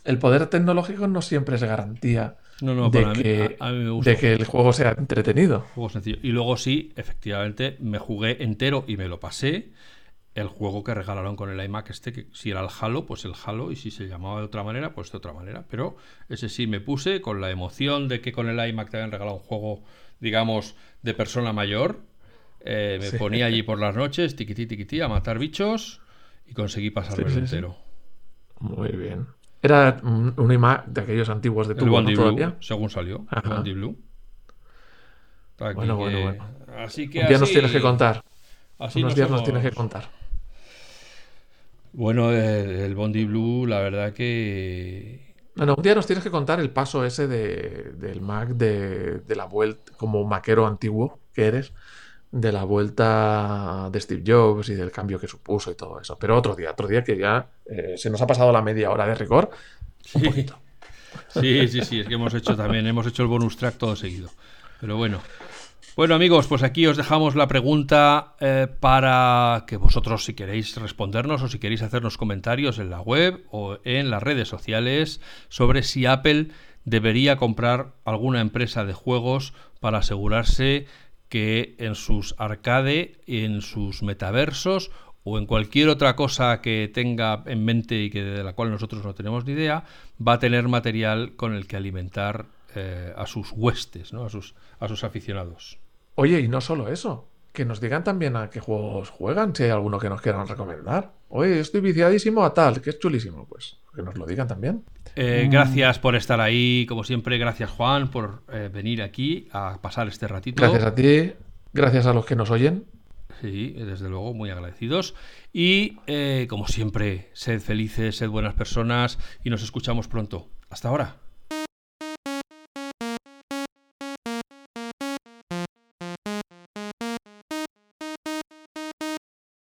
el poder tecnológico no siempre es garantía de, que, de, que, el juego sea entretenido. Juego sencillo. Y luego sí, efectivamente, me jugué entero y me lo pasé el juego que regalaron con el iMac este, que si era el Halo, pues el Halo, y si se llamaba de otra manera, pues de otra manera. Pero ese sí me puse con la emoción de que con el iMac te habían regalado un juego, digamos, de persona mayor. Eh, me ponía allí por las noches, tiquití, tiquití, a matar bichos y conseguí pasarlo entero. Muy bien. Era un, iMac de aquellos antiguos de tu Blue, según salió. El Blue. Bueno, bueno, bueno. Así que un día nos tienes que contar. Así Unos días nos tienes que contar. Bueno, el, Bondi Blue, la verdad que. Bueno, un día nos tienes que contar el paso ese de, del Mac, de, la vuelta, como maquero antiguo que eres, de la vuelta de Steve Jobs y del cambio que supuso y todo eso. Pero otro día, otro día que ya eh, se nos ha pasado la media hora de rigor. Un poquito. Sí, sí, sí, es que hemos hecho también, hemos hecho el bonus track todo seguido. Pero bueno. Bueno amigos, pues aquí os dejamos la pregunta eh, para que vosotros si queréis respondernos o si queréis hacernos comentarios en la web o en las redes sociales sobre si Apple debería comprar alguna empresa de juegos para asegurarse que en sus arcade, en sus metaversos o en cualquier otra cosa que tenga en mente y que de la cual nosotros no tenemos ni idea, va a tener material con el que alimentar eh, a sus huestes, ¿no? a, sus, a sus aficionados. Oye, y no solo eso, que nos digan también a qué juegos juegan, si hay alguno que nos quieran recomendar. Oye, estoy viciadísimo a tal, que es chulísimo, pues que nos lo digan también. Eh, gracias por estar ahí, como siempre, gracias Juan por eh, venir aquí a pasar este ratito. Gracias a ti, gracias a los que nos oyen. Sí, desde luego, muy agradecidos. Y eh, como siempre, sed felices, sed buenas personas y nos escuchamos pronto. Hasta ahora.